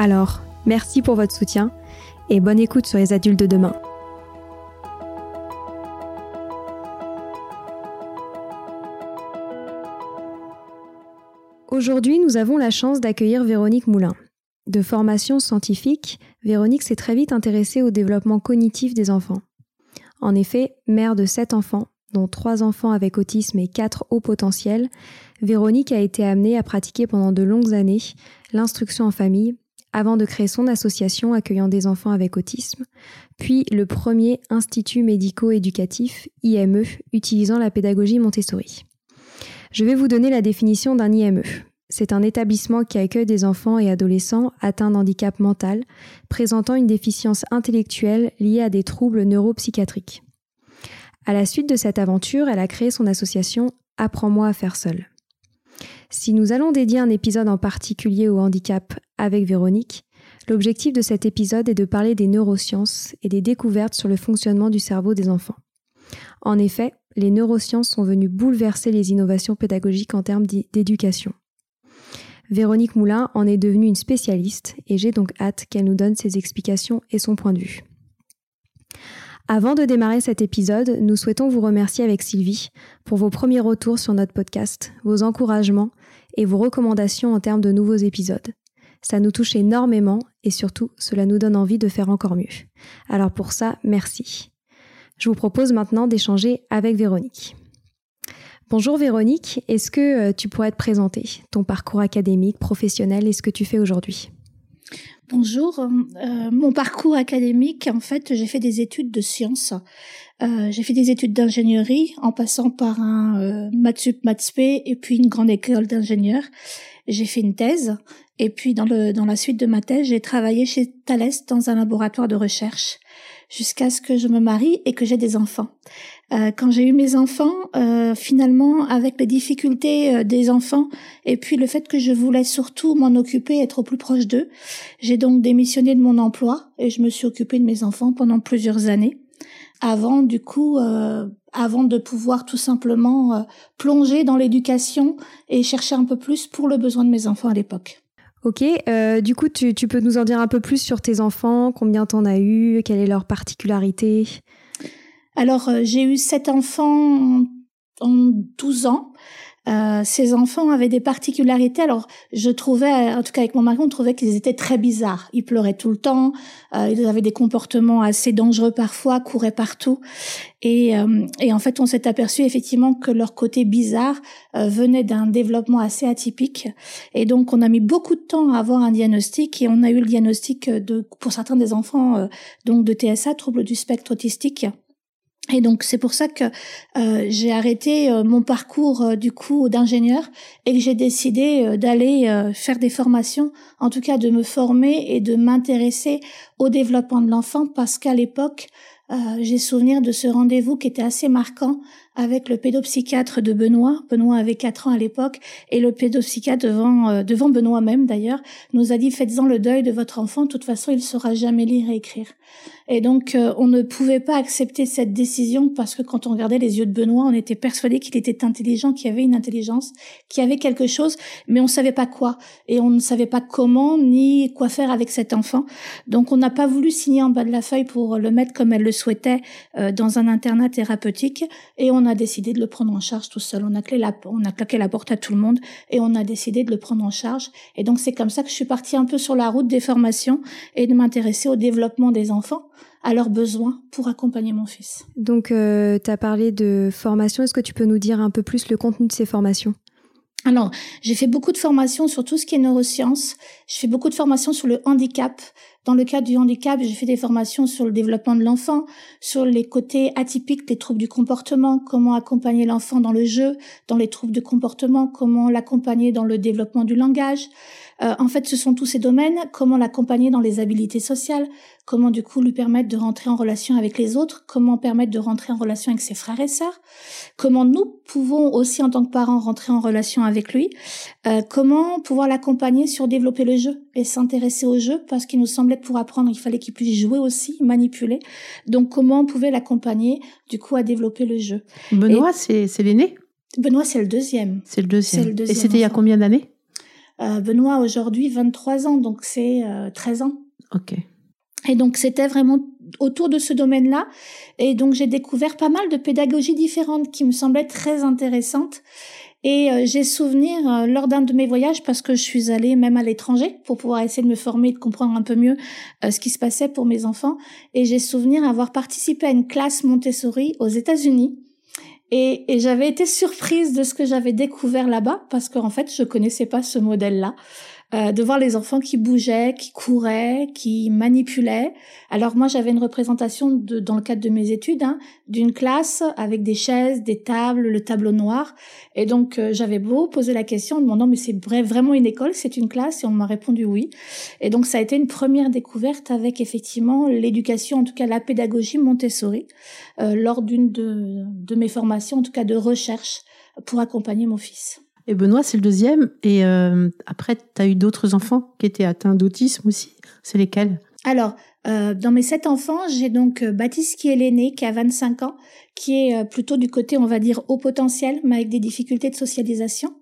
Alors, merci pour votre soutien et bonne écoute sur les adultes de demain. Aujourd'hui, nous avons la chance d'accueillir Véronique Moulin. De formation scientifique, Véronique s'est très vite intéressée au développement cognitif des enfants. En effet, mère de sept enfants, dont trois enfants avec autisme et quatre hauts potentiels, Véronique a été amenée à pratiquer pendant de longues années l'instruction en famille avant de créer son association accueillant des enfants avec autisme, puis le premier institut médico-éducatif, IME, utilisant la pédagogie Montessori. Je vais vous donner la définition d'un IME. C'est un établissement qui accueille des enfants et adolescents atteints d'handicap mental, présentant une déficience intellectuelle liée à des troubles neuropsychiatriques. À la suite de cette aventure, elle a créé son association Apprends-moi à faire seul. Si nous allons dédier un épisode en particulier au handicap avec Véronique, l'objectif de cet épisode est de parler des neurosciences et des découvertes sur le fonctionnement du cerveau des enfants. En effet, les neurosciences sont venues bouleverser les innovations pédagogiques en termes d'éducation. Véronique Moulin en est devenue une spécialiste et j'ai donc hâte qu'elle nous donne ses explications et son point de vue. Avant de démarrer cet épisode, nous souhaitons vous remercier avec Sylvie pour vos premiers retours sur notre podcast, vos encouragements et vos recommandations en termes de nouveaux épisodes. Ça nous touche énormément et surtout, cela nous donne envie de faire encore mieux. Alors pour ça, merci. Je vous propose maintenant d'échanger avec Véronique. Bonjour Véronique, est-ce que euh, tu pourrais te présenter ton parcours académique, professionnel et ce que tu fais aujourd'hui? Bonjour. Euh, mon parcours académique, en fait, j'ai fait des études de sciences. Euh, j'ai fait des études d'ingénierie en passant par un euh, Matsp et puis une grande école d'ingénieurs. J'ai fait une thèse et puis dans le dans la suite de ma thèse, j'ai travaillé chez Thales dans un laboratoire de recherche jusqu'à ce que je me marie et que j'ai des enfants. Euh, quand j'ai eu mes enfants, euh, finalement, avec les difficultés euh, des enfants et puis le fait que je voulais surtout m'en occuper, être au plus proche d'eux, j'ai donc démissionné de mon emploi et je me suis occupée de mes enfants pendant plusieurs années avant du coup avant de pouvoir tout simplement plonger dans l'éducation et chercher un peu plus pour le besoin de mes enfants à l'époque. Ok, du coup, tu, tu, peux nous en dire un peu plus sur tes enfants, combien t'en as eu, quelle est leur particularité? Alors, euh, j'ai eu sept enfants en 12 ans. Euh, ces enfants avaient des particularités. Alors, je trouvais, en tout cas avec mon mari, on trouvait qu'ils étaient très bizarres. Ils pleuraient tout le temps, euh, ils avaient des comportements assez dangereux parfois, couraient partout. Et, euh, et en fait, on s'est aperçu effectivement que leur côté bizarre euh, venait d'un développement assez atypique. Et donc, on a mis beaucoup de temps à avoir un diagnostic et on a eu le diagnostic de, pour certains des enfants, euh, donc de TSA, trouble du spectre autistique. Et donc c'est pour ça que euh, j'ai arrêté euh, mon parcours euh, du coup d'ingénieur et que j'ai décidé d'aller faire des formations, en tout cas de me former et de m'intéresser au développement de l'enfant parce qu'à l'époque j'ai souvenir de ce rendez-vous qui était assez marquant avec le pédopsychiatre de Benoît. Benoît avait 4 ans à l'époque et le pédopsychiatre devant, euh, devant Benoît même d'ailleurs nous a dit faites-en le deuil de votre enfant, de toute façon il saura jamais lire et écrire. Et donc euh, on ne pouvait pas accepter cette décision parce que quand on regardait les yeux de Benoît, on était persuadé qu'il était intelligent, qu'il avait une intelligence, qu'il avait quelque chose, mais on ne savait pas quoi et on ne savait pas comment ni quoi faire avec cet enfant. Donc on n'a pas voulu signer en bas de la feuille pour le mettre comme elle le souhaitait euh, dans un internat thérapeutique et on a décidé de le prendre en charge tout seul. On a, la, on a claqué la porte à tout le monde et on a décidé de le prendre en charge. Et donc c'est comme ça que je suis partie un peu sur la route des formations et de m'intéresser au développement des enfants à leurs besoins pour accompagner mon fils. Donc euh, tu as parlé de formation. Est-ce que tu peux nous dire un peu plus le contenu de ces formations? Alors, j'ai fait beaucoup de formations sur tout ce qui est neurosciences. Je fais beaucoup de formations sur le handicap, dans le cadre du handicap, j'ai fait des formations sur le développement de l'enfant, sur les côtés atypiques des troubles du comportement, comment accompagner l'enfant dans le jeu, dans les troubles de comportement, comment l'accompagner dans le développement du langage. Euh, en fait, ce sont tous ces domaines, comment l'accompagner dans les habilités sociales, comment du coup lui permettre de rentrer en relation avec les autres, comment permettre de rentrer en relation avec ses frères et sœurs, comment nous pouvons aussi en tant que parents rentrer en relation avec lui, euh, comment pouvoir l'accompagner sur développer le jeu et s'intéresser au jeu? Parce qu'il nous semblait pour apprendre, il fallait qu'il puisse jouer aussi, manipuler. Donc, comment on pouvait l'accompagner, du coup, à développer le jeu? Benoît, c'est l'aîné? Benoît, c'est le deuxième. C'est le deuxième. Et c'était il y a combien d'années? Euh, Benoît, aujourd'hui, 23 ans, donc c'est 13 euh, ans. Ok. Et donc, c'était vraiment autour de ce domaine-là. Et donc, j'ai découvert pas mal de pédagogies différentes qui me semblaient très intéressantes. Et euh, j'ai souvenir euh, lors d'un de mes voyages, parce que je suis allée même à l'étranger pour pouvoir essayer de me former, de comprendre un peu mieux euh, ce qui se passait pour mes enfants. Et j'ai souvenir avoir participé à une classe Montessori aux États-Unis. Et, et j'avais été surprise de ce que j'avais découvert là-bas, parce qu'en fait, je connaissais pas ce modèle-là. Euh, de voir les enfants qui bougeaient, qui couraient, qui manipulaient. Alors moi, j'avais une représentation de, dans le cadre de mes études hein, d'une classe avec des chaises, des tables, le tableau noir. Et donc euh, j'avais beau poser la question en demandant mais c'est vraiment une école, c'est une classe? Et on m'a répondu oui. Et donc ça a été une première découverte avec effectivement l'éducation, en tout cas la pédagogie Montessori, euh, lors d'une de, de mes formations, en tout cas de recherche pour accompagner mon fils. Et Benoît, c'est le deuxième. Et euh, après, tu as eu d'autres enfants qui étaient atteints d'autisme aussi. C'est lesquels? Alors, euh, dans mes sept enfants, j'ai donc euh, Baptiste qui est l'aîné, qui a 25 ans, qui est plutôt du côté, on va dire, haut potentiel, mais avec des difficultés de socialisation.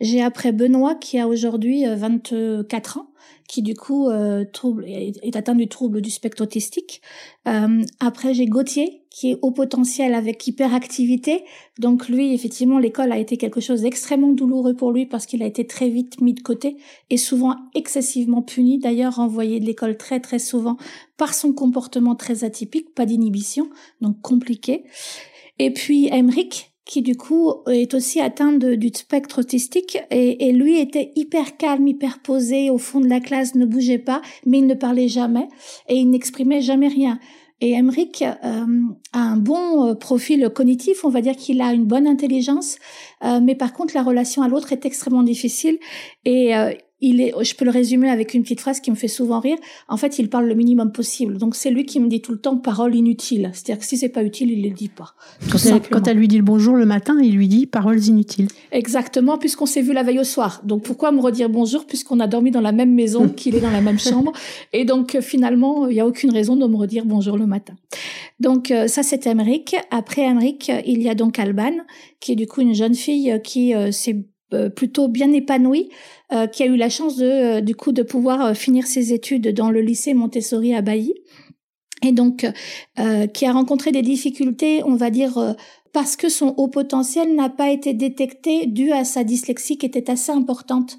J'ai après Benoît qui a aujourd'hui 24 ans, qui du coup euh, trouble, est, atteint du trouble du spectre autistique. Euh, après, j'ai Gauthier, qui est haut potentiel avec hyperactivité. Donc lui, effectivement, l'école a été quelque chose d'extrêmement douloureux pour lui parce qu'il a été très vite mis de côté et souvent excessivement puni. D'ailleurs, renvoyé de l'école très très souvent par son comportement très atypique, pas d'inhibition, donc compliqué. Et puis Emric, qui du coup est aussi atteint de, du spectre autistique et, et, lui était hyper calme, hyper posé au fond de la classe, ne bougeait pas, mais il ne parlait jamais et il n'exprimait jamais rien. Et Emmerich euh, a un bon euh, profil cognitif, on va dire qu'il a une bonne intelligence, euh, mais par contre la relation à l'autre est extrêmement difficile et il est, je peux le résumer avec une petite phrase qui me fait souvent rire. En fait, il parle le minimum possible. Donc, c'est lui qui me dit tout le temps paroles inutiles. C'est-à-dire que si c'est pas utile, il le dit pas. Quand elle, lui dit le bonjour le matin, il lui dit paroles inutiles. Exactement, puisqu'on s'est vu la veille au soir. Donc, pourquoi me redire bonjour puisqu'on a dormi dans la même maison, qu'il est dans la même chambre? Et donc, finalement, il n'y a aucune raison de me redire bonjour le matin. Donc, euh, ça, c'est Emmerich. Après Emmerich, il y a donc Alban, qui est du coup une jeune fille qui euh, s'est euh, plutôt bien épanouie, euh, qui a eu la chance de, euh, du coup, de pouvoir finir ses études dans le lycée Montessori à Bailly. et donc euh, qui a rencontré des difficultés, on va dire, euh, parce que son haut potentiel n'a pas été détecté dû à sa dyslexie qui était assez importante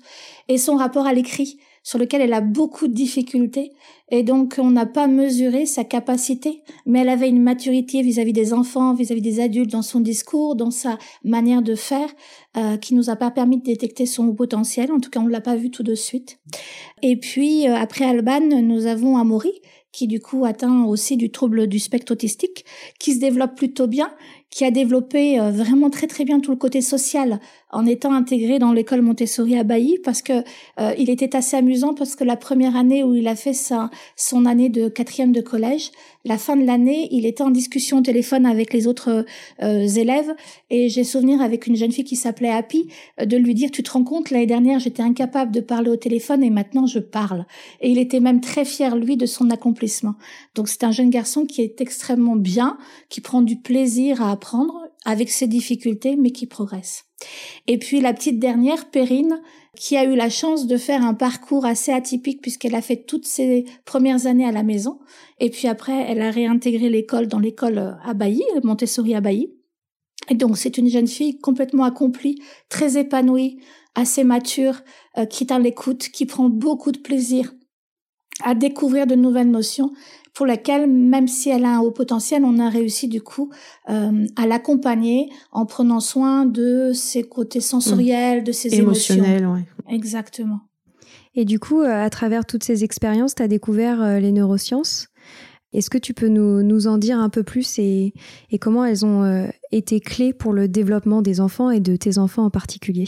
et son rapport à l'écrit sur lequel elle a beaucoup de difficultés et donc on n'a pas mesuré sa capacité, mais elle avait une maturité vis-à-vis des enfants, vis-à-vis des adultes dans son discours, dans sa manière de faire, euh, qui nous a pas permis de détecter son potentiel. En tout cas, on l'a pas vu tout de suite. Et puis euh, après Alban, nous avons Amaury qui du coup atteint aussi du trouble du spectre autistique, qui se développe plutôt bien, qui a développé euh, vraiment très très bien tout le côté social en étant intégré dans l'école Montessori à Bailly parce que euh, il était assez amusant parce que la première année où il a fait sa son année de quatrième de collège, la fin de l'année, il était en discussion au téléphone avec les autres euh, élèves et j'ai souvenir avec une jeune fille qui s'appelait Happy de lui dire tu te rends compte l'année dernière j'étais incapable de parler au téléphone et maintenant je parle et il était même très fier lui de son accomplissement. Donc c'est un jeune garçon qui est extrêmement bien, qui prend du plaisir à apprendre avec ses difficultés, mais qui progresse. Et puis la petite dernière, Perrine, qui a eu la chance de faire un parcours assez atypique puisqu'elle a fait toutes ses premières années à la maison. Et puis après, elle a réintégré l'école dans l'école à Bailly, Montessori à Bailly. Et donc c'est une jeune fille complètement accomplie, très épanouie, assez mature, euh, qui est l'écoute, qui prend beaucoup de plaisir à découvrir de nouvelles notions pour laquelle, même si elle a un haut potentiel, on a réussi du coup euh, à l'accompagner en prenant soin de ses côtés sensoriels, de ses Émotionnels, émotions. Exactement. Et du coup, euh, à travers toutes ces expériences, tu as découvert euh, les neurosciences. Est-ce que tu peux nous, nous, en dire un peu plus et, et comment elles ont euh, été clés pour le développement des enfants et de tes enfants en particulier?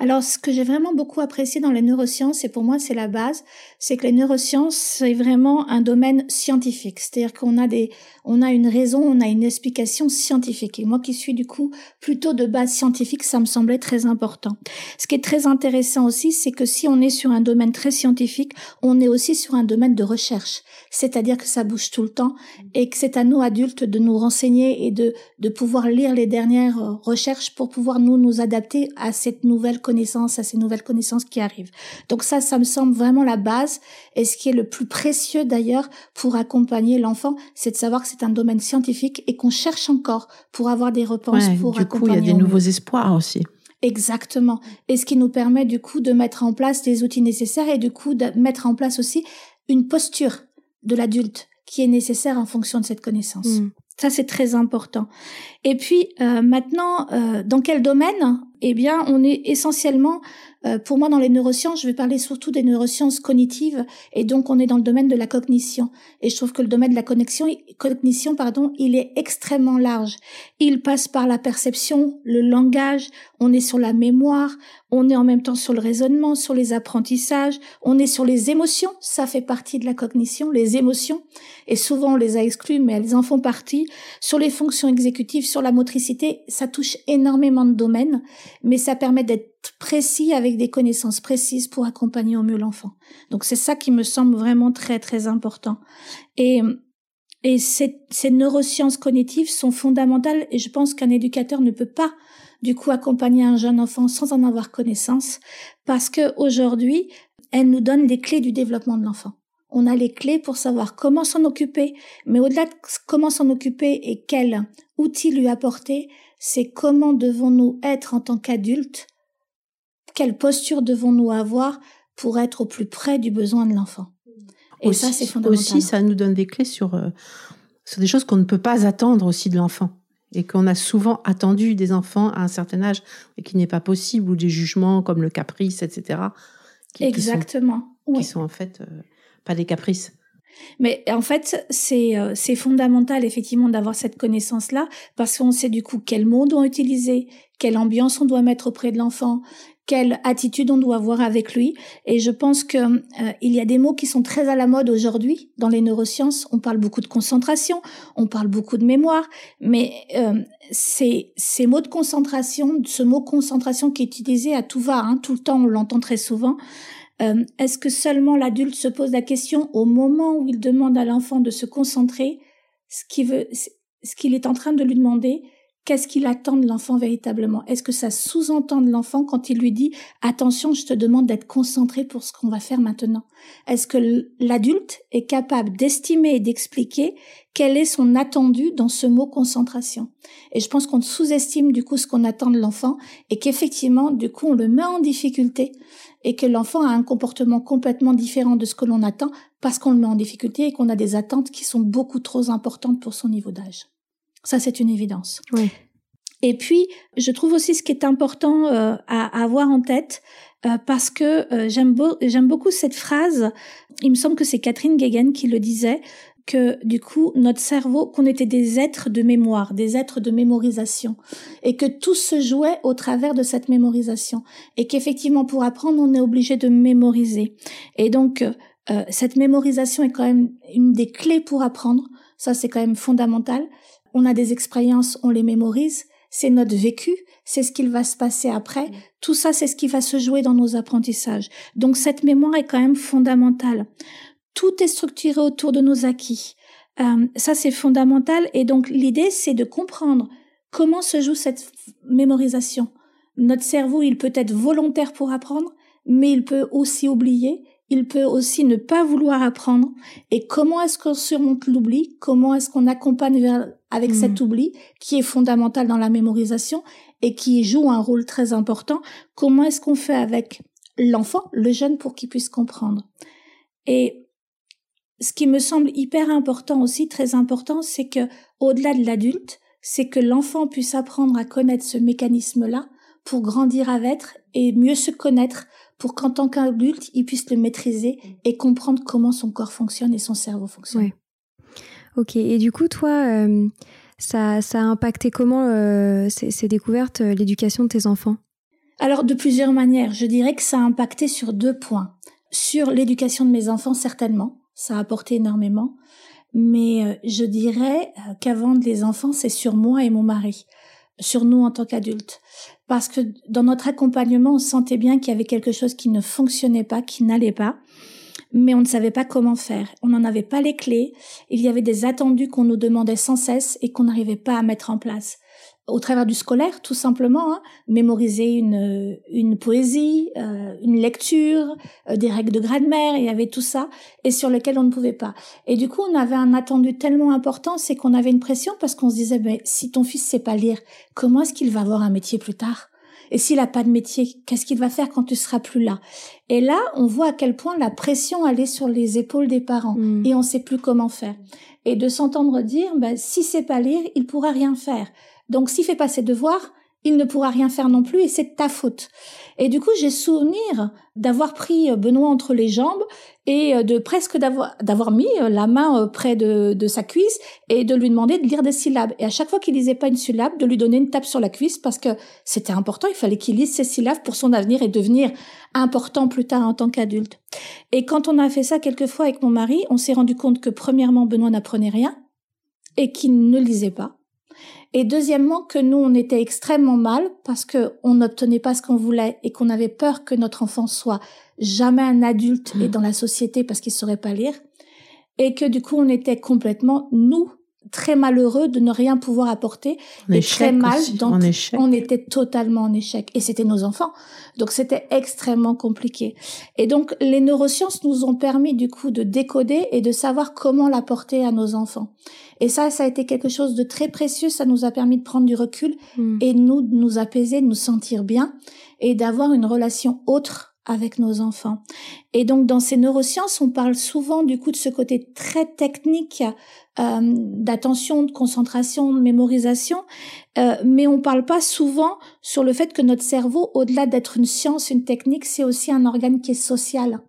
Alors, ce que j'ai vraiment beaucoup apprécié dans les neurosciences, et pour moi c'est la base, c'est que les neurosciences c'est vraiment un domaine scientifique. C'est-à-dire qu'on a des, on a une raison, on a une explication scientifique. Et moi qui suis du coup plutôt de base scientifique, ça me semblait très important. Ce qui est très intéressant aussi, c'est que si on est sur un domaine très scientifique, on est aussi sur un domaine de recherche. C'est-à-dire que ça bouge tout le temps et que c'est à nous adultes de nous renseigner et de, de pouvoir lire les dernières recherches pour pouvoir nous nous adapter à cette nouvelle connaissances, à ces nouvelles connaissances qui arrivent. Donc ça, ça me semble vraiment la base et ce qui est le plus précieux d'ailleurs pour accompagner l'enfant, c'est de savoir que c'est un domaine scientifique et qu'on cherche encore pour avoir des réponses pour du coup, il y a des nouveaux espoirs aussi. Exactement. Et ce qui nous permet du coup de mettre en place les outils nécessaires et du coup de mettre en place aussi une posture de l'adulte qui est nécessaire en fonction de cette connaissance. Mm. Ça, c'est très important. Et puis, euh, maintenant, euh, dans quel domaine Eh bien, on est essentiellement euh, pour moi, dans les neurosciences, je vais parler surtout des neurosciences cognitives, et donc on est dans le domaine de la cognition. Et je trouve que le domaine de la connexion, cognition, pardon, il est extrêmement large. Il passe par la perception, le langage, on est sur la mémoire, on est en même temps sur le raisonnement, sur les apprentissages, on est sur les émotions, ça fait partie de la cognition, les émotions, et souvent on les a exclues, mais elles en font partie, sur les fonctions exécutives, sur la motricité, ça touche énormément de domaines, mais ça permet d'être précis avec des connaissances précises pour accompagner au mieux l'enfant. Donc c'est ça qui me semble vraiment très très important. Et et ces, ces neurosciences cognitives sont fondamentales et je pense qu'un éducateur ne peut pas du coup accompagner un jeune enfant sans en avoir connaissance parce que aujourd'hui, elles nous donnent les clés du développement de l'enfant. On a les clés pour savoir comment s'en occuper, mais au-delà de comment s'en occuper et quels outils lui apporter, c'est comment devons-nous être en tant qu'adultes? Quelle posture devons-nous avoir pour être au plus près du besoin de l'enfant? Et ça, c'est fondamental. Aussi, ça nous donne des clés sur, euh, sur des choses qu'on ne peut pas attendre aussi de l'enfant et qu'on a souvent attendu des enfants à un certain âge et qui n'est pas possible, ou des jugements comme le caprice, etc. Exactement. Qui sont, qui sont en fait euh, pas des caprices. Mais en fait, c'est euh, c'est fondamental effectivement d'avoir cette connaissance-là parce qu'on sait du coup quels mots on doit utiliser, quelle ambiance on doit mettre auprès de l'enfant, quelle attitude on doit avoir avec lui. Et je pense que euh, il y a des mots qui sont très à la mode aujourd'hui dans les neurosciences. On parle beaucoup de concentration, on parle beaucoup de mémoire, mais euh, ces, ces mots de concentration, ce mot concentration qui est utilisé à tout va, hein, tout le temps, on l'entend très souvent. Euh, Est-ce que seulement l'adulte se pose la question au moment où il demande à l'enfant de se concentrer, ce qu'il est en train de lui demander, qu'est-ce qu'il attend de l'enfant véritablement? Est-ce que ça sous-entend de l'enfant quand il lui dit attention, je te demande d'être concentré pour ce qu'on va faire maintenant Est-ce que l'adulte est capable d'estimer et d'expliquer quel est son attendu dans ce mot concentration Et je pense qu'on sous-estime du coup ce qu'on attend de l'enfant et qu'effectivement du coup on le met en difficulté et que l'enfant a un comportement complètement différent de ce que l'on attend parce qu'on le met en difficulté et qu'on a des attentes qui sont beaucoup trop importantes pour son niveau d'âge. Ça, c'est une évidence. Oui. Et puis, je trouve aussi ce qui est important euh, à, avoir en tête, euh, parce que euh, j'aime, beaucoup cette phrase. Il me semble que c'est Catherine Guéguen qui le disait que du coup notre cerveau qu'on était des êtres de mémoire, des êtres de mémorisation et que tout se jouait au travers de cette mémorisation et qu'effectivement pour apprendre on est obligé de mémoriser et donc cette mémorisation est quand même une des clés pour apprendre ça c'est quand même fondamental on a des expériences, on les mémorise, c'est notre vécu, c'est ce qu'il va se passer après. Mm. Tout ça, c'est ce qui va se jouer dans nos apprentissages. Donc cette mémoire est quand même fondamentale. Tout est structuré autour de nos acquis. Euh, ça, c'est fondamental. Et donc l'idée, c'est de comprendre comment se joue cette mémorisation. Notre cerveau, il peut être volontaire pour apprendre, mais il peut aussi oublier il peut aussi ne pas vouloir apprendre. Et comment est-ce qu'on surmonte l'oubli? Comment est-ce qu'on accompagne vers, avec cet hmm. oubli qui est fondamental dans la mémorisation et qui joue un rôle très important? Comment est-ce qu'on fait avec l'enfant, le jeune, pour qu'il puisse comprendre? Et ce qui me semble hyper important aussi, très important, c'est que au-delà de l'adulte, c'est que l'enfant puisse apprendre à connaître ce mécanisme-là pour grandir avec et mieux se connaître pour qu'en tant qu'adulte, il puisse le maîtriser et comprendre comment son corps fonctionne et son cerveau fonctionne. Ok, et du coup, toi, euh, ça, ça, a impacté comment euh, ces, découvertes, euh, l'éducation de tes enfants? Alors, de plusieurs manières. Je dirais que ça a impacté sur deux points. Sur l'éducation de mes enfants, certainement, ça a apporté énormément. Mais je dirais qu'avant les enfants, c'est sur moi et mon mari, sur nous en tant qu'adultes parce que dans notre accompagnement, on sentait bien qu'il y avait quelque chose qui ne fonctionnait pas, qui n'allait pas, mais on ne savait pas comment faire. On n'en avait pas les clés. Il y avait des attendus qu'on nous demandait sans cesse et qu'on n'arrivait pas à mettre en place au travers du scolaire, tout simplement, hein, mémoriser une, une poésie, euh, une lecture, euh, des règles de grammaire, il y avait tout ça, et sur lequel on ne pouvait pas. Et du coup, on avait un attendu tellement important, c'est qu'on avait une pression parce qu'on se disait, mais si ton fils sait pas lire, comment est-ce qu'il va avoir un métier plus tard? Et s'il a pas de métier, qu'est-ce qu'il va faire quand tu seras plus là? Et là, on voit à quel point la pression allait sur les épaules des parents, mmh. et on sait plus comment faire. Et de s'entendre dire, ben, si c'est pas lire, il pourra rien faire. Donc s'il fait pas ses devoirs, il ne pourra rien faire non plus et c'est ta faute. Et du coup, j'ai souvenir d'avoir pris euh, Benoît entre les jambes et euh, de presque d'avoir d'avoir mis euh, la main près de, de sa cuisse et de lui demander de lire des syllabes. Et à chaque fois qu'il lisait pas une syllabe, de lui donner une tape sur la cuisse parce que c'était important. Il fallait qu'il lise ses syllabes pour son avenir et devenir important plus tard en tant qu'adulte. Et quand on a fait ça quelques fois avec mon mari, on s'est rendu compte que premièrement, Benoît n'apprenait rien et qu'il ne lisait pas et deuxièmement, que nous, on était extrêmement mal parce que on n'obtenait pas ce qu'on voulait et qu'on avait peur que notre enfant soit jamais un adulte et mmh. dans la société parce qu'il saurait pas lire. Et que du coup, on était complètement, nous, très malheureux de ne rien pouvoir apporter et très mal donc on était totalement en échec. Et c'était nos enfants. Donc c'était extrêmement compliqué. Et donc les neurosciences nous ont permis du coup de décoder et de savoir comment l'apporter à nos enfants. Et ça ça a été quelque chose de très précieux. Ça nous a permis de prendre du recul hmm. et nous de nous apaiser de nous sentir bien et d'avoir une relation autre avec nos enfants. Et donc dans ces neurosciences, on parle souvent du coup de ce côté très technique euh, d'attention, de concentration, de mémorisation, euh, mais on parle pas souvent sur le fait que notre cerveau, au-delà d'être une science, une technique, c'est aussi un organe qui est social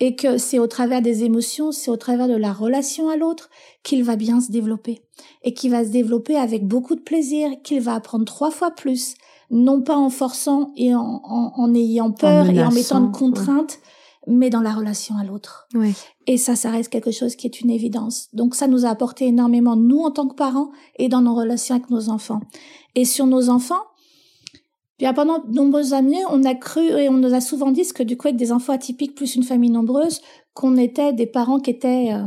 et que c'est au travers des émotions, c'est au travers de la relation à l'autre qu'il va bien se développer et qu'il va se développer avec beaucoup de plaisir, qu'il va apprendre trois fois plus, non pas en forçant et en, en, ayant peur et en mettant de contraintes, mais dans la relation à l'autre. Et ça, ça reste quelque chose qui est une évidence. Donc ça nous a apporté énormément, nous en tant que parents, et dans nos relations avec nos enfants. Et sur nos enfants, bien pendant de nombreuses années, on a cru et on nous a souvent dit que du coup, avec des enfants atypiques plus une famille nombreuse, qu'on était des parents qui étaient euh,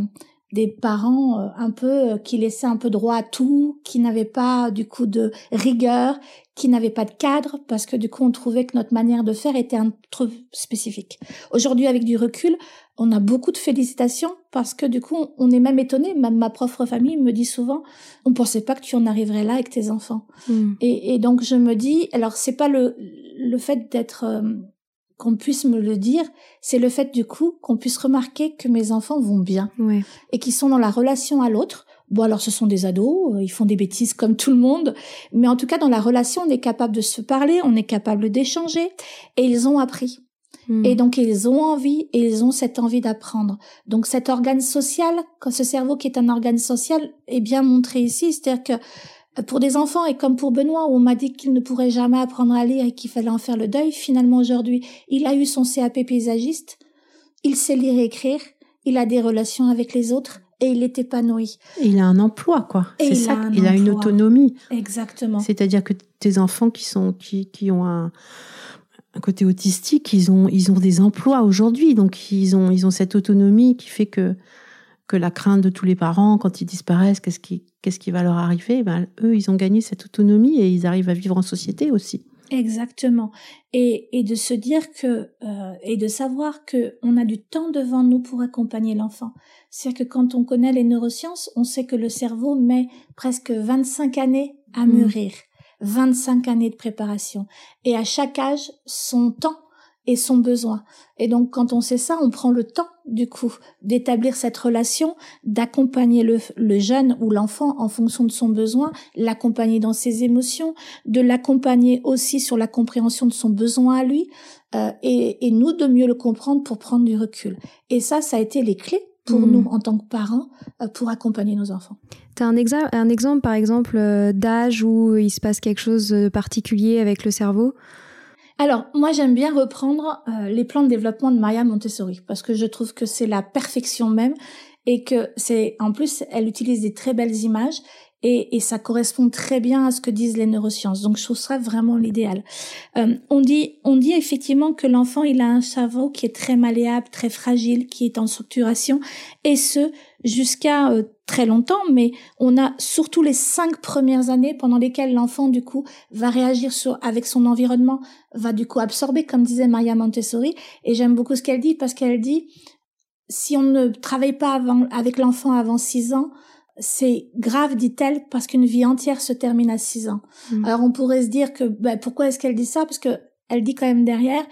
des parents euh, un peu euh, qui laissaient un peu droit à tout, qui n'avaient pas du coup de rigueur, qui n'avaient pas de cadre, parce que du coup on trouvait que notre manière de faire était un peu spécifique. Aujourd'hui, avec du recul, on a beaucoup de félicitations parce que du coup on est même étonné. Même ma propre famille me dit souvent, on pensait pas que tu en arriverais là avec tes enfants. Hmm. Et, et, donc je me dis, alors c'est pas le le fait d'être euh, qu'on puisse me le dire, c'est le fait du coup qu'on puisse remarquer que mes enfants vont bien et qu'ils sont dans la relation à l'autre. Bon alors ce sont des ados, euh, ils font des bêtises comme tout le monde, mais en tout cas dans la relation on est capable de se parler, on est capable d'échanger et ils ont appris. Hmm. Et donc ils ont envie et ils ont cette envie d'apprendre. Donc cet organe social, quand ce cerveau qui est un organe social est bien montré ici, c'est-à-dire que pour des enfants et comme pour Benoît où on m'a dit qu'il ne pourrait jamais apprendre à lire et qu'il fallait en faire le deuil, finalement aujourd'hui, il a eu son CAP paysagiste, il sait lire et écrire, il a des relations avec les autres et il est épanoui. il a un emploi quoi. C'est ça, il a une autonomie. Exactement. C'est-à-dire que tes enfants qui sont qui, qui ont un, un côté autistique, ils ont ils ont des emplois aujourd'hui, donc ils ont ils ont cette autonomie qui fait que que la crainte de tous les parents quand ils disparaissent, qu'est-ce qui, qu'est-ce qui va leur arriver? Ben, Eux, ils ont gagné cette autonomie et ils arrivent à vivre en société aussi. Exactement. Et, et de se dire que euh, et de savoir que on a du temps devant nous pour accompagner l'enfant. C'est-à-dire que quand on connaît les neurosciences, on sait que le cerveau met presque 25 années à mmh. mûrir, 25 années de préparation. Et à chaque âge, son temps et son besoin. Et donc quand on sait ça, on prend le temps du coup d'établir cette relation, d'accompagner le, le, jeune ou l'enfant en fonction de son besoin, l'accompagner dans ses émotions, de l'accompagner aussi sur la compréhension de son besoin à lui, euh, et, et, nous de mieux le comprendre pour prendre du recul. Et ça, ça a été les clés pour mmh. nous en tant que parents euh, pour accompagner nos enfants. Tu as un, un exemple par exemple euh, d'âge où il se passe quelque chose de particulier avec le cerveau? Alors, moi, j'aime bien reprendre euh, les plans de développement de Maria Montessori parce que je trouve que c'est la perfection même et que c'est, en plus, elle utilise des très belles images et, et, ça correspond très bien à ce que disent les neurosciences. Donc, je trouve ça vraiment l'idéal. Euh, on dit, on dit effectivement que l'enfant, il a un cerveau qui est très malléable, très fragile, qui est en structuration, et ce jusqu'à euh, très longtemps, mais on a surtout les cinq premières années pendant lesquelles l'enfant du coup va réagir sur avec son environnement, va du coup absorber, comme disait Maria Montessori. Et j'aime beaucoup ce qu'elle dit parce qu'elle dit si on ne travaille pas avant, avec l'enfant avant six ans, c'est grave, dit-elle, parce qu'une vie entière se termine à six ans. Mmh. Alors on pourrait se dire que ben, pourquoi est-ce qu'elle dit ça? Parce que elle dit quand même derrière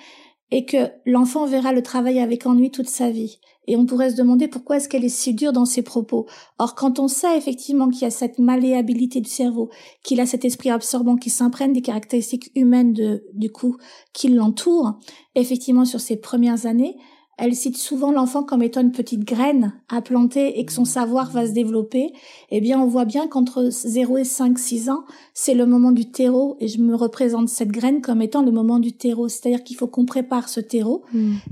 et que l'enfant verra le travail avec ennui toute sa vie. Et on pourrait se demander pourquoi est-ce qu'elle est si dure dans ses propos. Or, quand on sait effectivement qu'il y a cette malléabilité du cerveau, qu'il a cet esprit absorbant qui s'imprègne des caractéristiques humaines de, du coup, qui l'entourent, effectivement, sur ces premières années, elle cite souvent l'enfant comme étant une petite graine à planter et que son savoir va se développer. Eh bien, on voit bien qu'entre 0 et 5, 6 ans, c'est le moment du terreau et je me représente cette graine comme étant le moment du terreau. C'est-à-dire qu'il faut qu'on prépare ce terreau,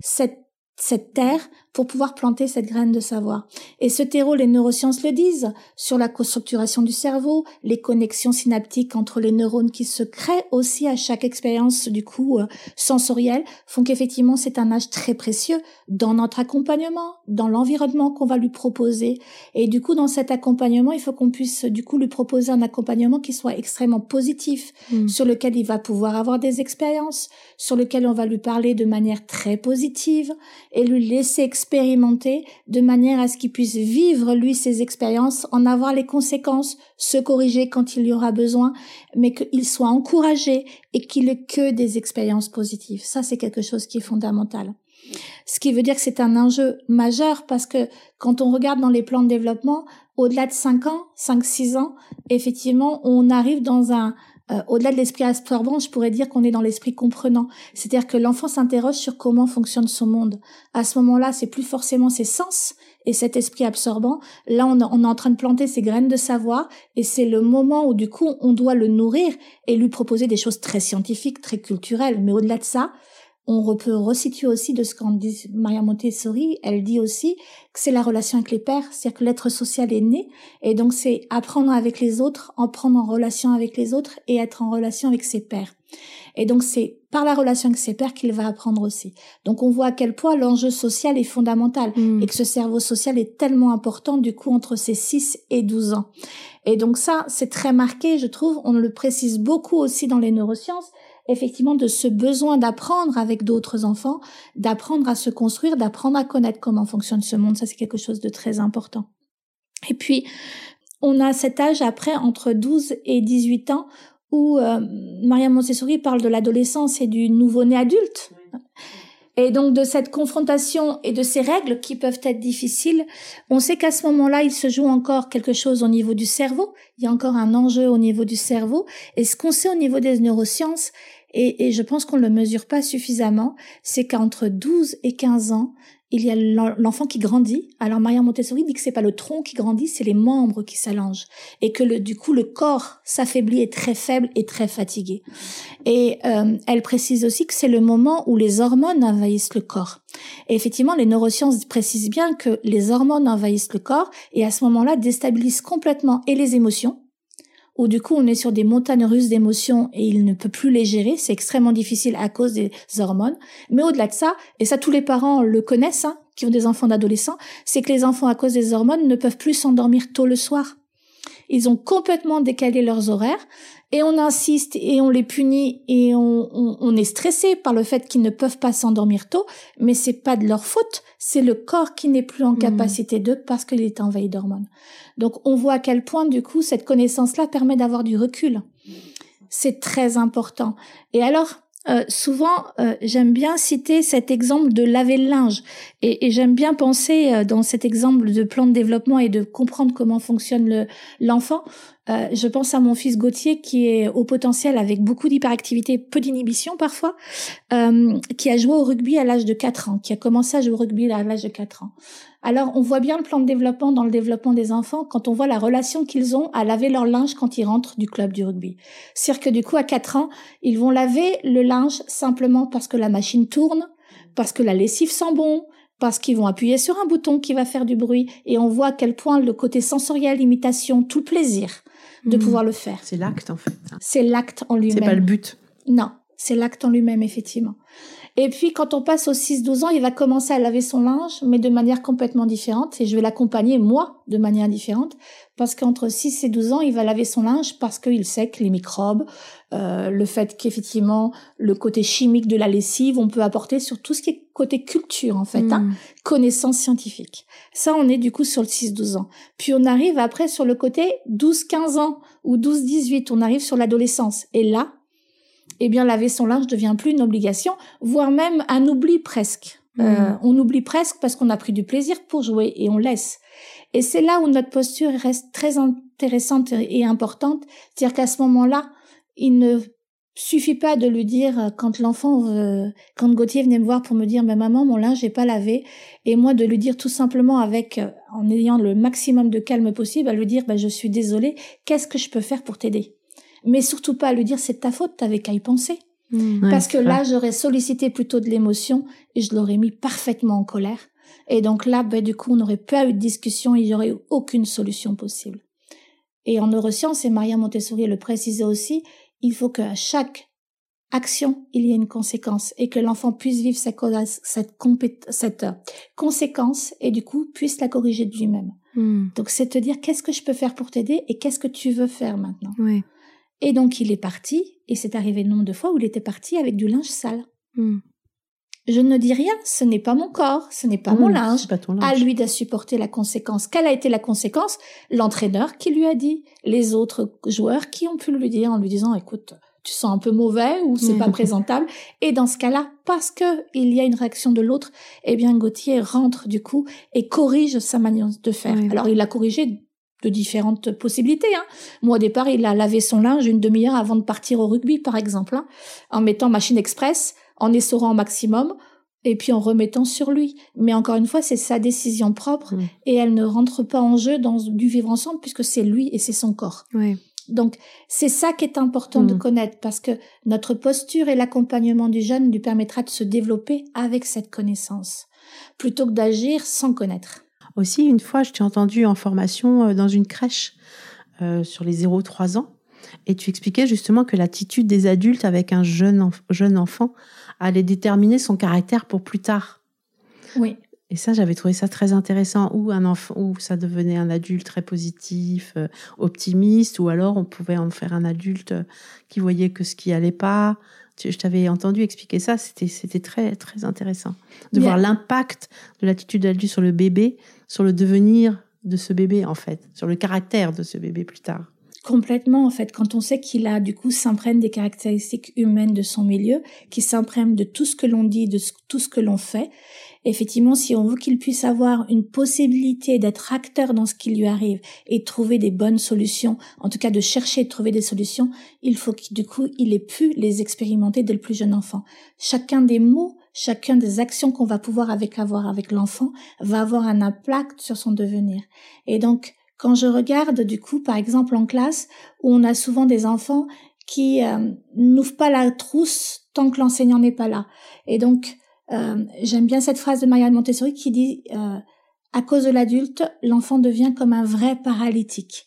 cette cette terre pour pouvoir planter cette graine de savoir. Et ce terreau, les neurosciences le disent, sur la structuration du cerveau, les connexions synaptiques entre les neurones qui se créent aussi à chaque expérience du coup euh, sensorielle, font qu'effectivement c'est un âge très précieux dans notre accompagnement, dans l'environnement qu'on va lui proposer. Et du coup, dans cet accompagnement, il faut qu'on puisse du coup lui proposer un accompagnement qui soit extrêmement positif, mmh. sur lequel il va pouvoir avoir des expériences, sur lequel on va lui parler de manière très positive et lui laisser expérimenter de manière à ce qu'il puisse vivre lui ses expériences, en avoir les conséquences, se corriger quand il y aura besoin, mais qu'il soit encouragé et qu'il ait que des expériences positives. Ça, c'est quelque chose qui est fondamental. Ce qui veut dire que c'est un enjeu majeur parce que quand on regarde dans les plans de développement, au-delà de 5 ans, 5-6 ans, effectivement, on arrive dans un, euh, au-delà de l'esprit absorbant, je pourrais dire qu'on est dans l'esprit comprenant. C'est-à-dire que l'enfant s'interroge sur comment fonctionne son monde. À ce moment-là, c'est plus forcément ses sens et cet esprit absorbant. Là, on, on est en train de planter ses graines de savoir et c'est le moment où du coup, on doit le nourrir et lui proposer des choses très scientifiques, très culturelles. Mais au-delà de ça, on peut resituer aussi de ce qu'en dit Maria Montessori. Elle dit aussi que c'est la relation avec les pères, c'est-à-dire que l'être social est né, et donc c'est apprendre avec les autres, en prendre en relation avec les autres et être en relation avec ses pères. Et donc c'est par la relation avec ses pères qu'il va apprendre aussi. Donc on voit à quel point l'enjeu social est fondamental mm. et que ce cerveau social est tellement important du coup entre ses 6 et 12 ans. Et donc ça, c'est très marqué, je trouve, on le précise beaucoup aussi dans les neurosciences, effectivement de ce besoin d'apprendre avec d'autres enfants, d'apprendre à se construire, d'apprendre à connaître comment fonctionne ce monde. Ça, c'est quelque chose de très important. Et puis, on a cet âge après, entre 12 et 18 ans, où euh, Maria Montessori parle de l'adolescence et du nouveau-né adulte. Et donc de cette confrontation et de ces règles qui peuvent être difficiles, on sait qu'à ce moment-là, il se joue encore quelque chose au niveau du cerveau. Il y a encore un enjeu au niveau du cerveau. Et ce qu'on sait au niveau des neurosciences, et, et je pense qu'on ne le mesure pas suffisamment, c'est qu'entre 12 et 15 ans, il y a l'enfant qui grandit. Alors Maria Montessori dit que c'est pas le tronc qui grandit, c'est les membres qui s'allongent et que le, du coup le corps s'affaiblit, est très faible et très fatigué. Et euh, elle précise aussi que c'est le moment où les hormones envahissent le corps. Et effectivement, les neurosciences précisent bien que les hormones envahissent le corps et à ce moment-là déstabilisent complètement et les émotions où du coup on est sur des montagnes russes d'émotions et il ne peut plus les gérer, c'est extrêmement difficile à cause des hormones. Mais au-delà de ça, et ça tous les parents le connaissent, hein, qui ont des enfants d'adolescents, c'est que les enfants à cause des hormones ne peuvent plus s'endormir tôt le soir. Ils ont complètement décalé leurs horaires et on insiste et on les punit et on, on, est stressé par le fait qu'ils ne peuvent pas s'endormir tôt, mais c'est pas de leur faute, c'est le corps qui n'est plus en mmh. capacité de parce qu'il est envahi d'hormones. Donc on voit à quel point du coup cette connaissance-là permet d'avoir du recul. C'est très important. Et alors euh, souvent, euh, j'aime bien citer cet exemple de laver le linge. Et, et j'aime bien penser euh, dans cet exemple de plan de développement et de comprendre comment fonctionne l'enfant. Je pense à mon fils Gauthier qui est au potentiel avec beaucoup d'hyperactivité, peu d'inhibition parfois, qui a joué au rugby à l'âge de 4 ans, qui a commencé à jouer au rugby à l'âge de 4 ans. Alors, on voit bien le plan de développement dans le développement des enfants quand on voit la relation qu'ils ont à laver leur linge quand ils rentrent du club du rugby. C'est-à-dire que du coup, à 4 ans, ils vont laver le linge simplement parce que la machine tourne, parce que la lessive sent bon, parce qu'ils vont appuyer sur un bouton qui va faire du bruit et on voit à quel point le côté sensoriel, imitation, tout plaisir de hmm. pouvoir le faire. C'est l'acte en fait. C'est l'acte en lui-même. C'est pas le but. Non, c'est l'acte en lui-même effectivement. Et puis quand on passe aux 6-12 ans, il va commencer à laver son linge, mais de manière complètement différente. Et je vais l'accompagner, moi, de manière différente. Parce qu'entre 6 et 12 ans, il va laver son linge parce qu'il sait que les microbes, euh, le fait qu'effectivement, le côté chimique de la lessive, on peut apporter sur tout ce qui est côté culture, en fait, hein, mm. connaissance scientifique. Ça, on est du coup sur le 6-12 ans. Puis on arrive après sur le côté 12-15 ans ou 12-18, on arrive sur l'adolescence. Et là, eh bien laver son linge devient plus une obligation, voire même un oubli presque. Euh, mm. on oublie presque parce qu'on a pris du plaisir pour jouer et on laisse. Et c'est là où notre posture reste très intéressante et importante, c'est-à-dire qu'à ce moment-là, il ne suffit pas de lui dire euh, quand l'enfant, quand Gauthier venait me voir pour me dire, mais maman, mon linge n'est pas lavé, et moi de lui dire tout simplement avec, euh, en ayant le maximum de calme possible, à lui dire, bah, je suis désolée, qu'est-ce que je peux faire pour t'aider? Mais surtout pas à lui dire c'est ta faute, t'avais qu'à y penser. Mmh. Parce que là, j'aurais sollicité plutôt de l'émotion et je l'aurais mis parfaitement en colère. Et donc là, ben, du coup, on n'aurait pas eu de discussion, il n'y aurait eu aucune solution possible. Et en neurosciences, et Maria Montessori le précisait aussi, il faut qu'à chaque action, il y ait une conséquence et que l'enfant puisse vivre cette euh, conséquence et du coup puisse la corriger de lui-même. Mmh. Donc c'est te dire qu'est-ce que je peux faire pour t'aider et qu'est-ce que tu veux faire maintenant? Oui. Et donc il est parti, et c'est arrivé le nombre de fois où il était parti avec du linge sale. Hmm. Je ne dis rien, ce n'est pas mon corps, ce n'est pas mon linge. Pas ton linge. À lui de supporter la conséquence. Quelle a été la conséquence? L'entraîneur qui lui a dit, les autres joueurs qui ont pu lui dire en lui disant, écoute, tu sens un peu mauvais ou c'est pas présentable. Et dans ce cas-là, parce que il y a une réaction de l'autre, eh bien Gauthier rentre du coup et corrige sa manière de faire. Alors il l'a corrigé de différentes possibilités. Hein. Moi, au départ, il a lavé son linge une demi-heure avant de partir au rugby, par exemple, hein, en mettant machine express, en essorant au maximum, et puis en remettant sur lui. Mais encore une fois, c'est sa décision propre, mmh. et elle ne rentre pas en jeu dans du vivre ensemble, puisque c'est lui et c'est son corps. Donc, c'est ça qui est important de mmh. connaître parce que notre posture et l'accompagnement du jeune lui permettra de se développer avec cette connaissance plutôt que d'agir sans connaître. Aussi, une fois, je t'ai entendu en formation euh, dans une crèche euh, sur les 0-3 ans et tu expliquais justement que l'attitude des adultes avec un jeune, jeune enfant allait déterminer son caractère pour plus tard. Oui. Et ça, j'avais trouvé ça très intéressant. Ou un enfant, ou ça devenait un adulte très positif, euh, optimiste, ou alors on pouvait en faire un adulte qui voyait que ce qui allait pas. Je t'avais entendu expliquer ça. C'était c'était très très intéressant de voir l'impact de l'attitude d'adulte sur le bébé, sur le devenir de ce bébé en fait, sur le caractère de ce bébé plus tard. Complètement, en fait, quand on sait qu'il a, du coup, s'imprègne des caractéristiques humaines de son milieu, qu'il s'imprègne de tout ce que l'on dit, de tout ce que l'on fait. Effectivement, si on veut qu'il puisse avoir une possibilité d'être acteur dans ce qui lui arrive et trouver des bonnes solutions, en tout cas de chercher et de trouver des solutions, il faut qu'il, du coup, il ait pu les expérimenter dès le plus jeune enfant. Chacun des mots, chacun des actions qu'on va pouvoir avec avoir avec l'enfant va avoir un impact sur son devenir. Et donc, quand je regarde, du coup, par exemple en classe, où on a souvent des enfants qui euh, n'ouvrent pas la trousse tant que l'enseignant n'est pas là. Et donc, euh, j'aime bien cette phrase de Marianne Montessori qui dit euh, à cause de l'adulte, l'enfant devient comme un vrai paralytique.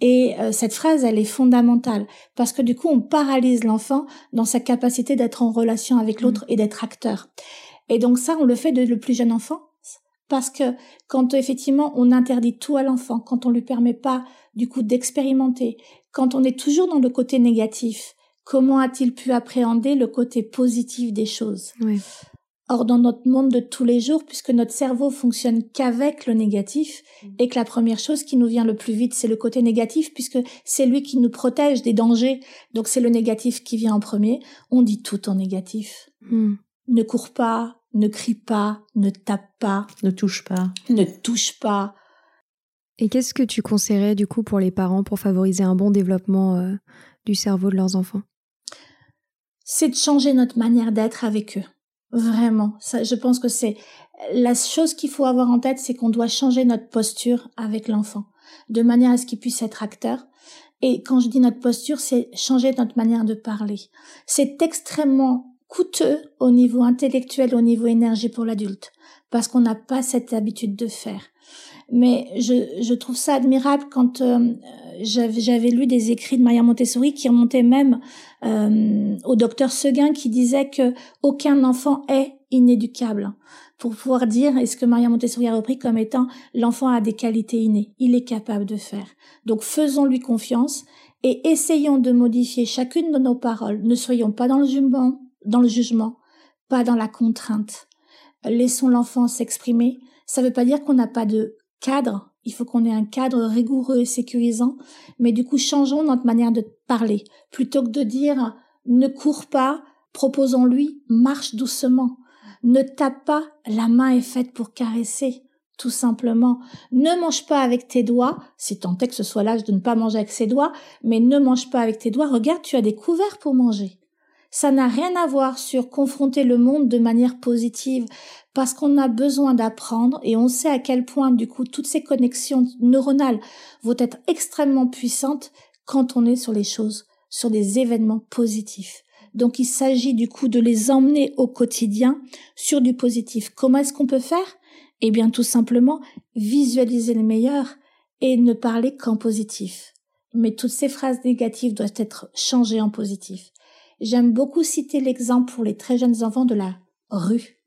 Et cette phrase, elle est fondamentale parce que du coup, on paralyse l'enfant dans sa capacité d'être en relation avec l'autre mmh. et d'être acteur. Et donc ça, on le fait de le plus jeune enfant parce que quand effectivement on interdit tout à l'enfant, quand on lui permet pas du coup d'expérimenter, quand on est toujours dans le côté négatif, comment a-t-il pu appréhender le côté positif des choses? Or, dans notre monde de tous les jours, puisque notre cerveau fonctionne qu'avec le négatif, mm. et que la première chose qui nous vient le plus vite, c'est le côté négatif, puisque c'est lui qui nous protège des dangers, donc c'est le négatif qui vient en premier, on dit tout en négatif. Mm. Ne cours pas, ne crie pas, ne tape pas, ne touche pas, ne touche pas. Et qu'est-ce que tu conseillerais du coup pour les parents pour favoriser un bon développement euh, du cerveau de leurs enfants? C'est de changer notre manière d'être avec eux. Vraiment, ça, je pense que c'est la chose qu'il faut avoir en tête, c'est qu'on doit changer notre posture avec l'enfant, de manière à ce qu'il puisse être acteur. Et quand je dis notre posture, c'est changer notre manière de parler. C'est extrêmement coûteux au niveau intellectuel, au niveau énergie pour l'adulte, parce qu'on n'a pas cette habitude de faire. Mais je, je trouve ça admirable quand euh, j'avais lu des écrits de Maria Montessori qui remontaient même euh, au docteur Seguin qui disait que aucun enfant est inéducable pour pouvoir dire, et ce que Maria Montessori a repris comme étant l'enfant a des qualités innées, il est capable de faire. Donc faisons-lui confiance et essayons de modifier chacune de nos paroles. Ne soyons pas dans le jugement, dans le jugement, pas dans la contrainte. Laissons l'enfant s'exprimer. Ça ne veut pas dire qu'on n'a pas de cadre. Il faut qu'on ait un cadre rigoureux et sécurisant. Mais du coup, changeons notre manière de parler. Plutôt que de dire ne cours pas, proposons-lui marche doucement. Ne tape pas, la main est faite pour caresser. Tout simplement, ne mange pas avec tes doigts, si tant est que ce soit l'âge de ne pas manger avec ses doigts, mais ne mange pas avec tes doigts, regarde, tu as des couverts pour manger ça n'a rien à voir sur confronter le monde de manière positive parce qu'on a besoin d'apprendre et on sait à quel point du coup toutes ces connexions neuronales vont être extrêmement puissantes quand on est sur les choses, sur des événements positifs. Donc il s'agit du coup de les emmener au quotidien sur du positif. Comment est-ce qu'on peut faire? Eh bien tout simplement visualiser le meilleur et ne parler qu'en positif. Mais toutes ces phrases négatives doivent être changées en positif. J'aime beaucoup citer l'exemple pour les très jeunes enfants de la rue.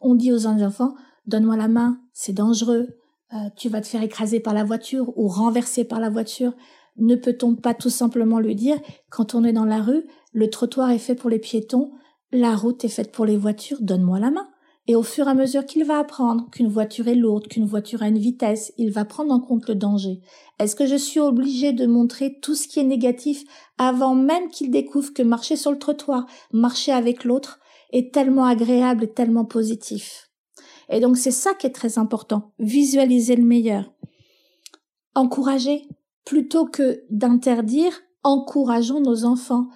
On dit aux enfants, donne-moi la main, c'est dangereux, euh, tu vas te faire écraser par la voiture ou renverser par la voiture. Ne peut-on pas tout simplement lui dire, quand on est dans la rue, le trottoir est fait pour les piétons, la route est faite pour les voitures, donne-moi la main. Et au fur et à mesure qu'il va apprendre qu'une voiture est lourde, qu'une voiture a une vitesse, il va prendre en compte le danger. Est-ce que je suis obligée de montrer tout ce qui est négatif avant même qu'il découvre que marcher sur le trottoir, marcher avec l'autre est tellement agréable et tellement positif? Et donc c'est ça qui est très important, visualiser le meilleur. Encourager, plutôt que d'interdire, encourageons nos enfants.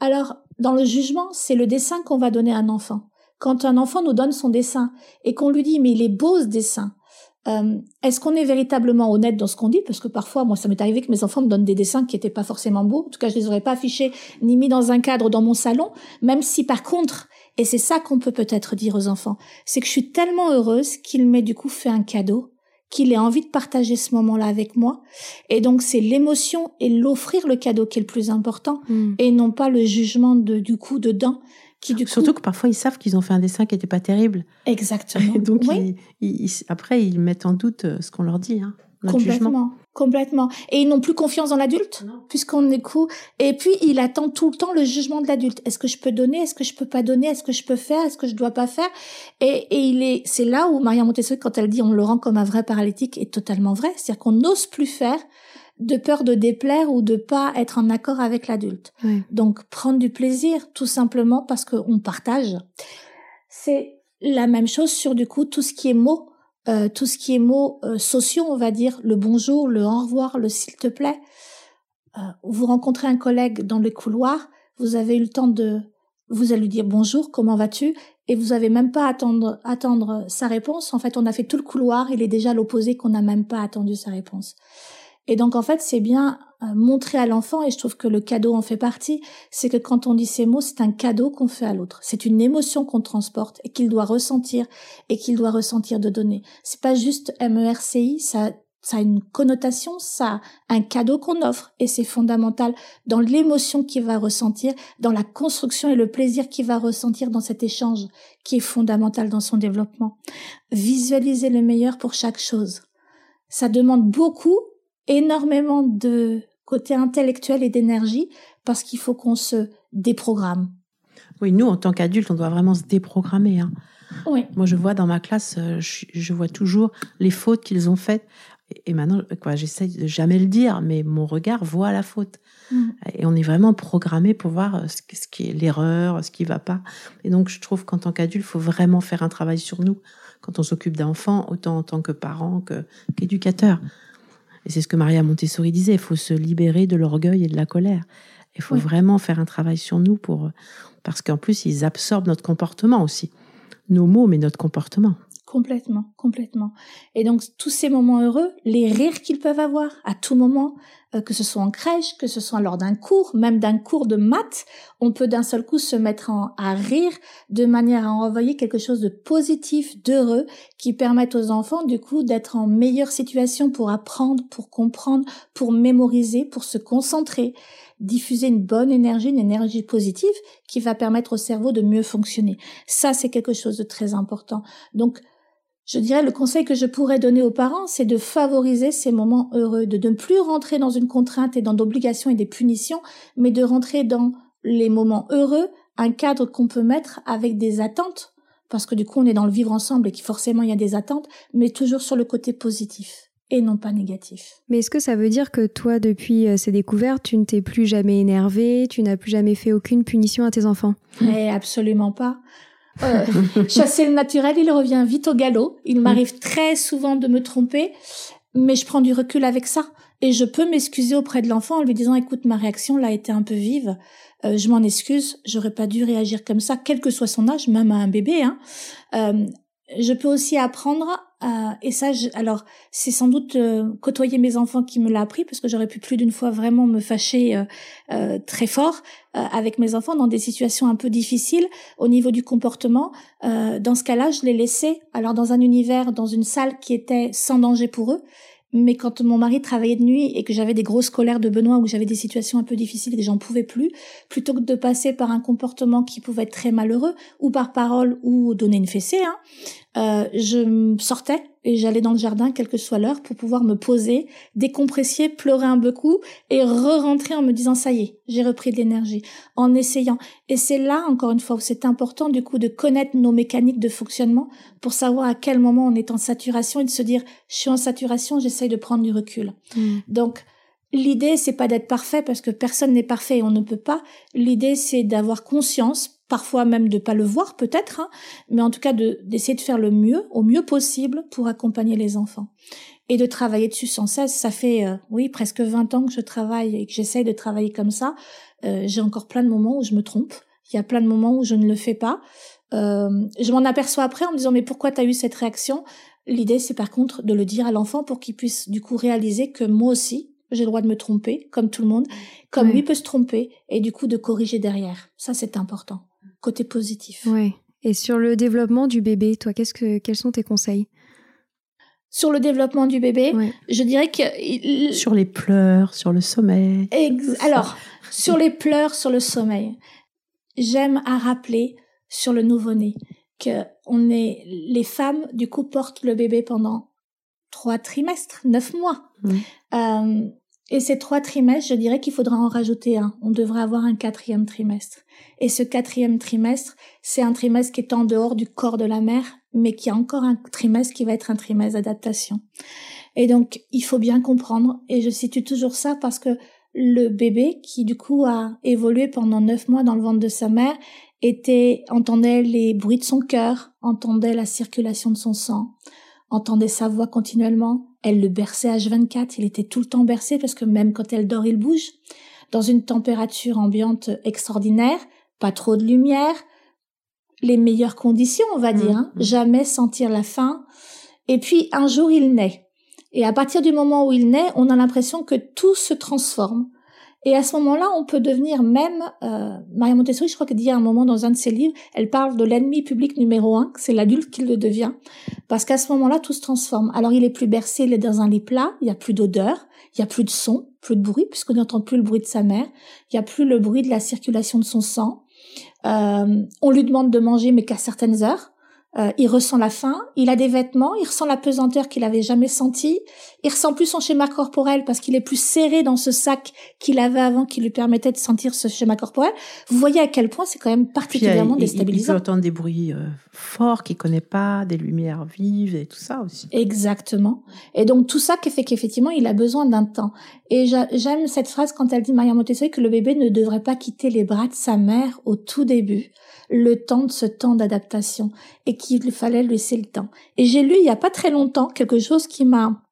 Alors, dans le jugement, c'est le dessin qu'on va donner à un enfant. Quand un enfant nous donne son dessin et qu'on lui dit mais il est beau ce dessin, euh, est-ce qu'on est véritablement honnête dans ce qu'on dit? Parce que parfois, moi, ça m'est arrivé que mes enfants me donnent des dessins qui n'étaient pas forcément beaux. En tout cas, je les aurais pas affichés ni mis dans un cadre dans mon salon. Même si, par contre, et c'est ça qu'on peut peut-être dire aux enfants, c'est que je suis tellement heureuse qu'il m'ait du coup fait un cadeau, qu'il ait envie de partager ce moment-là avec moi. Et donc, c'est l'émotion et l'offrir le cadeau qui est le plus important, hmm. et non pas le jugement de, du coup dedans. Surtout que parfois ils savent qu'ils ont fait un dessin qui n'était pas terrible. Exactement. donc après ils mettent en doute euh, ce qu'on leur dit. Hein, complètement, complètement. Et ils n'ont plus confiance dans l'adulte puisqu'on écoute. Et puis il attend tout le temps le jugement de l'adulte. Est-ce que je peux donner? Est-ce que je peux pas donner? Est-ce que je peux faire? Est-ce que je dois pas faire? Et, et il est, c'est là où Maria Montessori quand elle dit on le rend comme un vrai paralytique est totalement vrai. C'est-à-dire qu'on n'ose plus faire de peur de déplaire ou de pas être en accord avec l'adulte. Donc prendre du plaisir tout simplement parce qu'on partage. C'est la même chose sur du coup tout ce qui est mots, euh, tout ce qui est mots euh, sociaux, on va dire le bonjour, le au revoir, le s'il te plaît. Euh, vous rencontrez un collègue dans le couloir, vous avez eu le temps de vous allez lui dire bonjour, comment vas-tu? Et vous avez même pas attendre attendre sa réponse. En fait, on a fait tout le couloir, il est déjà à l'opposé qu'on n'a même pas attendu sa réponse. Et donc en fait, c'est bien euh, montrer à l'enfant, et je trouve que le cadeau en fait partie, c'est que quand on dit ces mots, c'est un cadeau qu'on fait à l'autre. C'est une émotion qu'on transporte et qu'il doit ressentir et qu'il doit ressentir de donner. C'est pas juste MERCI, ça ça a une connotation, ça a un cadeau qu'on offre et c'est fondamental dans l'émotion qu'il va ressentir, dans la construction et le plaisir qu'il va ressentir dans cet échange qui est fondamental dans son développement. Visualiser le meilleur pour chaque chose. Ça demande beaucoup énormément de côté intellectuel et d'énergie parce qu'il faut qu'on se déprogramme. Oui, nous, en tant qu'adultes, on doit vraiment se déprogrammer. Hein. Oui. Moi, je vois dans ma classe, euh, je, vois toujours les fautes qu'ils ont faites. Et maintenant, quoi, j'essaie de jamais le dire, mais mon regard voit la faute. Mm. Et on est vraiment programmé pour voir euh, ce, qui est l'erreur, ce qui va pas. Et donc, je trouve qu'en tant qu'adulte, il faut vraiment faire un travail sur nous quand on s'occupe d'enfants, autant en tant que parent qu'éducateur. Et c'est ce que Maria Montessori disait, il faut se libérer de l'orgueil et de la colère. Il faut vraiment faire un travail sur nous pour parce qu'en plus ils absorbent notre comportement aussi, nos mots mais notre comportement. Complètement, complètement. Et donc tous ces moments heureux, les rires qu'ils peuvent avoir à tout moment, que ce soit en crèche, que ce soit lors d'un cours, même d'un cours de maths, on peut d'un seul coup se mettre à rire de manière à envoyer quelque chose de positif, d'heureux, qui permette aux enfants du coup d'être en meilleure situation pour apprendre, pour comprendre, pour mémoriser, pour se concentrer diffuser une bonne énergie, une énergie positive qui va permettre au cerveau de mieux fonctionner. Ça, c'est quelque chose de très important. Donc, je dirais le conseil que je pourrais donner aux parents, c'est de favoriser ces moments heureux, de ne plus rentrer dans une contrainte et dans d'obligations et des punitions, mais de rentrer dans les moments heureux, un cadre qu'on peut mettre avec des attentes, parce que du coup on est dans le vivre ensemble et que forcément il y a des attentes, mais toujours sur le côté positif et non pas négatif. Mais est-ce que ça veut dire que toi, depuis euh, ces découvertes, tu ne t'es plus jamais énervé, tu n'as plus jamais fait aucune punition à tes enfants? Mais absolument pas. Euh, chasser le naturel, il revient vite au galop. Il m'arrive très souvent de me tromper, mais je prends du recul avec ça. Et je peux m'excuser auprès de l'enfant en lui disant, écoute, ma réaction là a été un peu vive. Euh, je m'en excuse, j'aurais pas dû réagir comme ça, quel que soit son âge, même à un bébé. Hein. Euh, je peux aussi apprendre et ça alors c'est sans doute euh, côtoyer mes enfants qui me l'a appris parce que j'aurais pu plus d'une fois vraiment me fâcher euh, euh, très fort avec mes enfants dans des situations un peu difficiles au niveau du comportement. Dans ce cas-là je les laissais alors dans un univers dans une salle qui était sans danger pour eux mais quand mon mari travaillait de nuit et que j'avais des grosses colères de Benoît où j'avais des situations un peu difficiles et que j'en pouvais plus, plutôt que de passer par un comportement qui pouvait être très malheureux ou par parole ou donner une fessée, hein, euh, je sortais et j'allais dans le jardin, quelle que soit l'heure, pour pouvoir me poser, décompresser, pleurer un beaucoup et re-rentrer en me disant ça y est, j'ai repris de l'énergie, en essayant. Et c'est là, encore une fois, où c'est important du coup de connaître nos mécaniques de fonctionnement pour savoir à quel moment on est en saturation et de se dire je suis en saturation, j'essaye de prendre du recul. Mm. Donc L'idée, c'est pas d'être parfait parce que personne n'est parfait et on ne peut pas. L'idée, c'est d'avoir conscience parfois même de pas le voir peut-être, hein, mais en tout cas d'essayer de faire le mieux, au mieux possible pour accompagner les enfants et de travailler dessus sans cesse. Ça fait euh, oui presque 20 ans que je travaille et que j'essaye de travailler comme ça. Euh, J'ai encore plein de moments où je me trompe. Il y a plein de moments où je ne le fais pas. Euh, je m'en aperçois après en me disant mais pourquoi tu as eu cette réaction? L'idée, c'est par contre de le dire à l'enfant pour qu'il puisse du coup réaliser que moi aussi, j'ai le droit de me tromper, comme tout le monde, comme lui peut se tromper, et du coup de corriger derrière. Ça, c'est important. Côté positif. Ouais. Et sur le développement du bébé, toi, qu'est-ce que, quels sont tes conseils? Sur le développement du bébé, je dirais que sur les pleurs, sur le sommeil. Alors, sur les pleurs, sur le sommeil, j'aime à rappeler sur le nouveau-né que on est les femmes du coup portent le bébé pendant trois trimestres, neuf mois. Euh, et ces trois trimestres, je dirais qu'il faudra en rajouter un. On devrait avoir un quatrième trimestre. Et ce quatrième trimestre, c'est un trimestre qui est en dehors du corps de la mère, mais qui a encore un trimestre qui va être un trimestre d'adaptation. Et donc, il faut bien comprendre, et je situe toujours ça parce que le bébé, qui du coup a évolué pendant neuf mois dans le ventre de sa mère, était, entendait les bruits de son cœur, entendait la circulation de son sang, entendait sa voix continuellement. Elle le berçait H24, il était tout le temps bercé parce que même quand elle dort, il bouge. Dans une température ambiante extraordinaire, pas trop de lumière, les meilleures conditions, on va dire, hein. mmh, mmh. jamais sentir la faim. Et puis un jour, il naît. Et à partir du moment où il naît, on a l'impression que tout se transforme. Et à ce moment-là, on peut devenir même, euh, Maria Montessori, je crois qu'elle dit à un moment dans un de ses livres, elle parle de l'ennemi public numéro un, c'est l'adulte qui le devient, parce qu'à ce moment-là, tout se transforme. Alors il est plus bercé, il est dans un lit plat, il y a plus d'odeur, il y a plus de son, plus de bruit, puisqu'on n'entend plus le bruit de sa mère, il y a plus le bruit de la circulation de son sang. Euh, on lui demande de manger, mais qu'à certaines heures. Euh, il ressent la faim, il a des vêtements, il ressent la pesanteur qu'il avait jamais sentie, il ressent plus son schéma corporel parce qu'il est plus serré dans ce sac qu'il avait avant qui lui permettait de sentir ce schéma corporel. Vous voyez à quel point c'est quand même particulièrement déstabilisant. Il, peut entendre des bruits euh, forts qu'il connaît pas, des lumières vives et tout ça aussi. Exactement. Et donc tout ça qui fait qu'effectivement il a besoin d'un temps. Et j'aime cette phrase quand elle dit Maria Montessori que le bébé ne devrait pas quitter les bras de sa mère au tout début le temps de ce temps d'adaptation et qu'il fallait laisser le temps. Et j'ai lu il y a pas très longtemps quelque chose qui m'a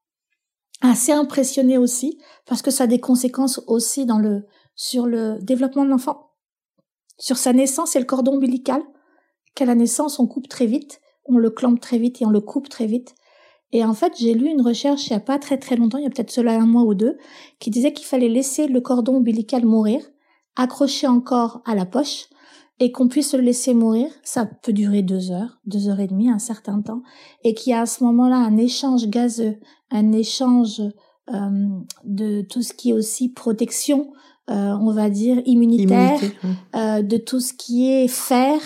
assez impressionné aussi parce que ça a des conséquences aussi dans le sur le développement de l'enfant. Sur sa naissance et le cordon ombilical, qu'à la naissance on coupe très vite, on le clampe très vite et on le coupe très vite. Et en fait, j'ai lu une recherche il y a pas très très longtemps, il y a peut-être cela un mois ou deux, qui disait qu'il fallait laisser le cordon ombilical mourir, accrocher encore à la poche, et qu'on puisse le laisser mourir, ça peut durer deux heures, deux heures et demie, un certain temps, et qu'il y a à ce moment-là un échange gazeux, un échange euh, de tout ce qui est aussi protection, euh, on va dire immunitaire, euh, de tout ce qui est fer,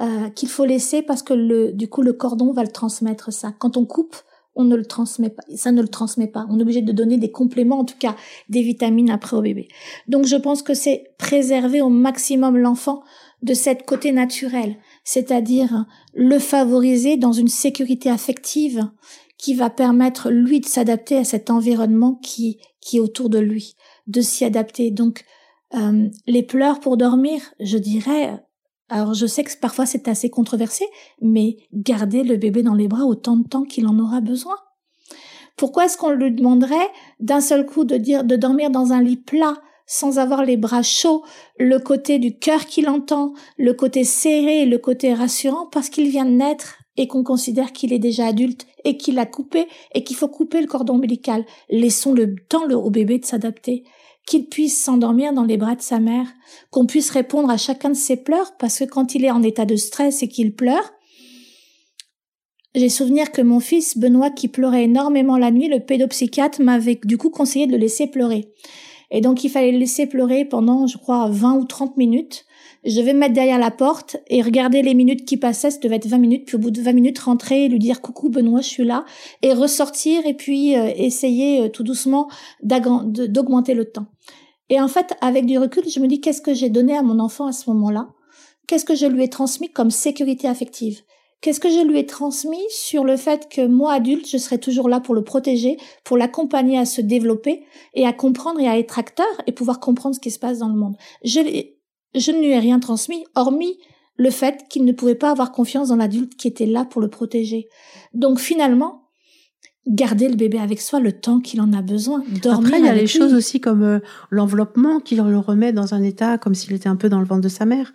euh, qu'il faut laisser parce que le, du coup le cordon va le transmettre ça. Quand on coupe, on ne le transmet pas, ça ne le transmet pas. On est obligé de donner des compléments, en tout cas des vitamines après au bébé. Donc je pense que c'est préserver au maximum l'enfant de cette côté naturel, c'est-à-dire le favoriser dans une sécurité affective qui va permettre lui de s'adapter à cet environnement qui, qui est autour de lui, de s'y adapter. Donc, euh, les pleurs pour dormir, je dirais, alors je sais que parfois c'est assez controversé, mais garder le bébé dans les bras autant de temps qu'il en aura besoin. Pourquoi est-ce qu'on lui demanderait d'un seul coup de dire de dormir dans un lit plat sans avoir les bras chauds, le côté du cœur qu'il entend, le côté serré, le côté rassurant, parce qu'il vient de naître et qu'on considère qu'il est déjà adulte et qu'il a coupé et qu'il faut couper le cordon ombilical. Laissons le temps au bébé de s'adapter, qu'il puisse s'endormir dans les bras de sa mère, qu'on puisse répondre à chacun de ses pleurs, parce que quand il est en état de stress et qu'il pleure, j'ai souvenir que mon fils Benoît, qui pleurait énormément la nuit, le pédopsychiatre m'avait du coup conseillé de le laisser pleurer. Et donc, il fallait le laisser pleurer pendant, je crois, 20 ou 30 minutes. Je devais me mettre derrière la porte et regarder les minutes qui passaient. Ça devait être 20 minutes. Puis au bout de 20 minutes, rentrer, lui dire coucou Benoît, je suis là. Et ressortir et puis euh, essayer euh, tout doucement d'augmenter le temps. Et en fait, avec du recul, je me dis qu'est-ce que j'ai donné à mon enfant à ce moment-là? Qu'est-ce que je lui ai transmis comme sécurité affective? Qu'est-ce que je lui ai transmis sur le fait que moi, adulte, je serai toujours là pour le protéger, pour l'accompagner à se développer et à comprendre et à être acteur et pouvoir comprendre ce qui se passe dans le monde. Je, je ne lui ai rien transmis, hormis le fait qu'il ne pouvait pas avoir confiance dans l'adulte qui était là pour le protéger. Donc finalement, garder le bébé avec soi le temps qu'il en a besoin. Dormir Après, il y a les choses aussi comme euh, l'enveloppement qui le remet dans un état comme s'il était un peu dans le ventre de sa mère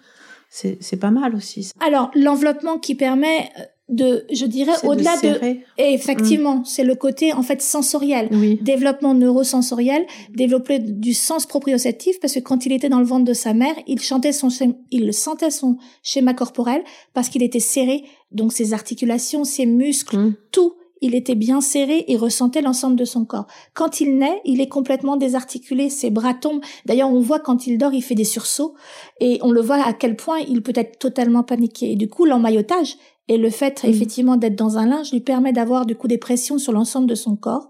c'est pas mal aussi. Alors, l'enveloppement qui permet, euh, de, je dirais, au-delà de, effectivement, mm. c'est le côté en fait sensoriel, développement neurosensoriel, développer du sens proprioceptif, parce que quand il était dans le ventre de sa mère, il chantait son, il sentait son schéma corporel parce qu'il était serré, donc ses articulations, ses muscles, mm. tout il était bien serré et ressentait l'ensemble de son corps. Quand il naît, il est complètement désarticulé, ses bras tombent. D'ailleurs, on voit quand il dort, il fait des sursauts et on le voit à quel point il peut être totalement paniqué. Et du coup, l'emmaillotage, et le fait, mm. effectivement, d'être dans un linge lui permet d'avoir du coup des pressions sur l'ensemble de son corps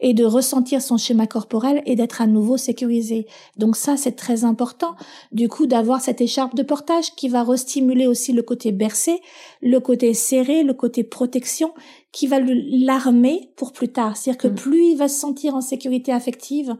et de ressentir son schéma corporel et d'être à nouveau sécurisé. Donc ça, c'est très important. Du coup, d'avoir cette écharpe de portage qui va restimuler aussi le côté bercé, le côté serré, le côté protection, qui va l'armer pour plus tard. C'est-à-dire que mm. plus il va se sentir en sécurité affective,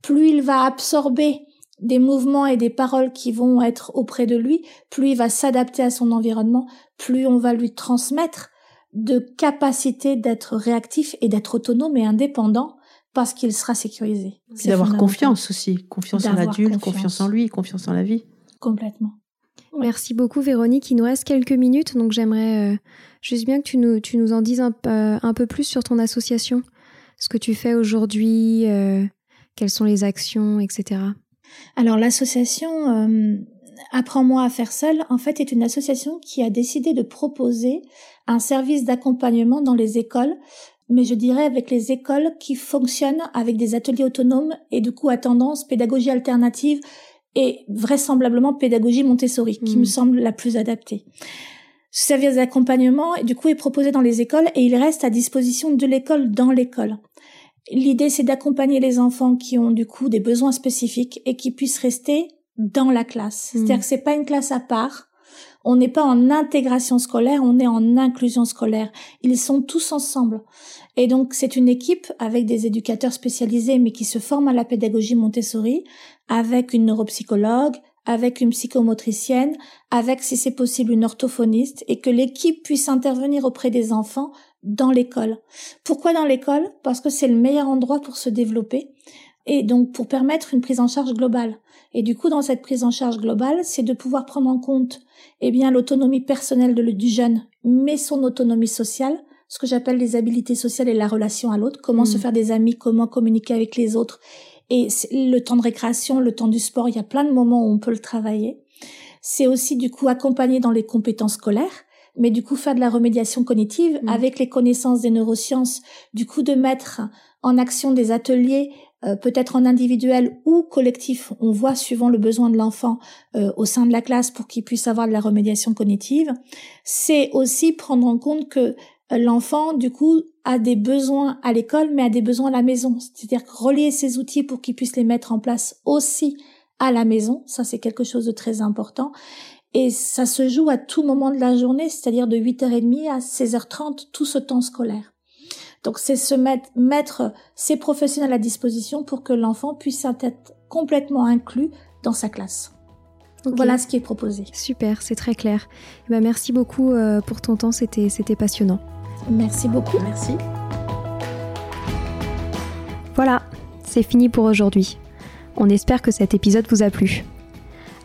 plus il va absorber des mouvements et des paroles qui vont être auprès de lui, plus il va s'adapter à son environnement, plus on va lui transmettre de capacité d'être réactif et d'être autonome et indépendant parce qu'il sera sécurisé. C'est d'avoir confiance aussi, confiance en l'adulte, confiance. en lui, confiance en la vie. Complètement. Merci beaucoup Véronique. Il nous reste quelques minutes, donc j'aimerais euh, juste bien que tu nous, tu nous en dises un, un, peu plus sur ton association, ce que tu fais aujourd'hui, euh, quelles sont les actions, etc. Alors l'association euh, Apprends-moi à faire seul, en fait, est une association qui a décidé de proposer un service d'accompagnement dans les écoles, mais je dirais avec les écoles qui fonctionnent avec des ateliers autonomes et du coup à tendance pédagogie alternative et vraisemblablement pédagogie Montessori, qui hmm. me semble la plus adaptée. Ce service d'accompagnement, du coup, est proposé dans les écoles et il reste à disposition de l'école dans l'école. L'idée, c'est d'accompagner les enfants qui ont du coup des besoins spécifiques et qui puissent rester dans la classe. Hmm. C'est-à-dire que c'est pas une classe à part. On n'est pas en intégration scolaire, on est en inclusion scolaire. Ils sont tous ensemble. Et donc, c'est une équipe avec des éducateurs spécialisés, mais qui se forment à la pédagogie Montessori, avec une neuropsychologue, avec une psychomotricienne, avec, si c'est possible, une orthophoniste, et que l'équipe puisse intervenir auprès des enfants dans l'école. Pourquoi dans l'école? Parce que c'est le meilleur endroit pour se développer et donc pour permettre une prise en charge globale. Et du coup, dans cette prise en charge globale, c'est de pouvoir prendre en compte eh bien l'autonomie personnelle de, du jeune, mais son autonomie sociale, ce que j'appelle les habilités sociales et la relation à l'autre, comment se mmh. faire des amis, comment communiquer avec les autres. Et le temps de récréation, le temps du sport, il y a plein de moments où on peut le travailler. C'est aussi du coup accompagner dans les compétences scolaires mais du coup faire de la remédiation cognitive mmh. avec les connaissances des neurosciences, du coup de mettre en action des ateliers euh, peut-être en individuel ou collectif, on voit suivant le besoin de l'enfant euh, au sein de la classe pour qu'il puisse avoir de la remédiation cognitive, c'est aussi prendre en compte que euh, l'enfant, du coup, a des besoins à l'école, mais a des besoins à la maison. C'est-à-dire relier ces outils pour qu'il puisse les mettre en place aussi à la maison. Ça, c'est quelque chose de très important. Et ça se joue à tout moment de la journée, c'est-à-dire de 8h30 à 16h30, tout ce temps scolaire. Donc c'est se mettre, mettre ces professionnels à disposition pour que l'enfant puisse être complètement inclus dans sa classe. Voilà ce qui est proposé. Super, c'est très clair. Eh ben, merci beaucoup euh, pour ton temps, c'était passionnant. Merci beaucoup. Merci. Voilà, c'est fini pour aujourd'hui. On espère que cet épisode vous a plu.